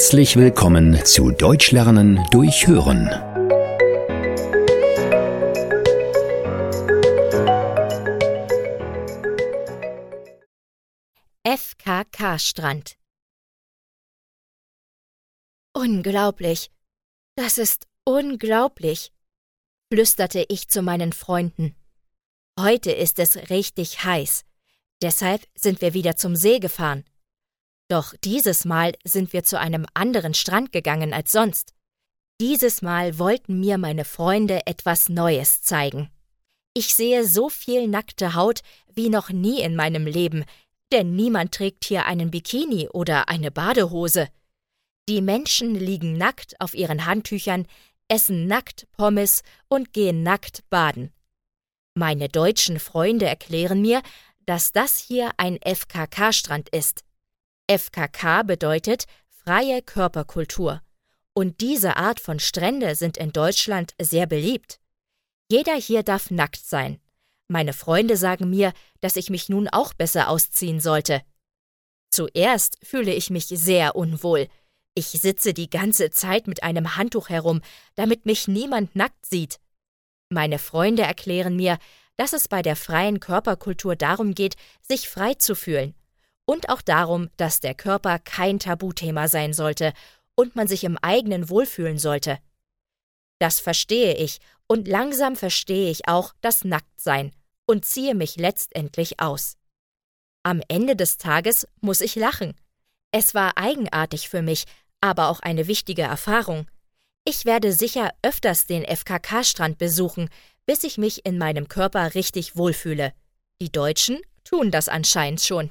Herzlich willkommen zu Deutsch lernen durch Hören. FKK-Strand Unglaublich. Das ist unglaublich, flüsterte ich zu meinen Freunden. Heute ist es richtig heiß. Deshalb sind wir wieder zum See gefahren. Doch dieses Mal sind wir zu einem anderen Strand gegangen als sonst. Dieses Mal wollten mir meine Freunde etwas Neues zeigen. Ich sehe so viel nackte Haut wie noch nie in meinem Leben, denn niemand trägt hier einen Bikini oder eine Badehose. Die Menschen liegen nackt auf ihren Handtüchern, essen nackt Pommes und gehen nackt baden. Meine deutschen Freunde erklären mir, dass das hier ein FKK-Strand ist. FKK bedeutet freie Körperkultur. Und diese Art von Strände sind in Deutschland sehr beliebt. Jeder hier darf nackt sein. Meine Freunde sagen mir, dass ich mich nun auch besser ausziehen sollte. Zuerst fühle ich mich sehr unwohl. Ich sitze die ganze Zeit mit einem Handtuch herum, damit mich niemand nackt sieht. Meine Freunde erklären mir, dass es bei der freien Körperkultur darum geht, sich frei zu fühlen und auch darum, dass der Körper kein Tabuthema sein sollte und man sich im eigenen wohlfühlen sollte. Das verstehe ich und langsam verstehe ich auch das Nacktsein und ziehe mich letztendlich aus. Am Ende des Tages muss ich lachen. Es war eigenartig für mich, aber auch eine wichtige Erfahrung. Ich werde sicher öfters den FKK-Strand besuchen, bis ich mich in meinem Körper richtig wohlfühle. Die Deutschen tun das anscheinend schon.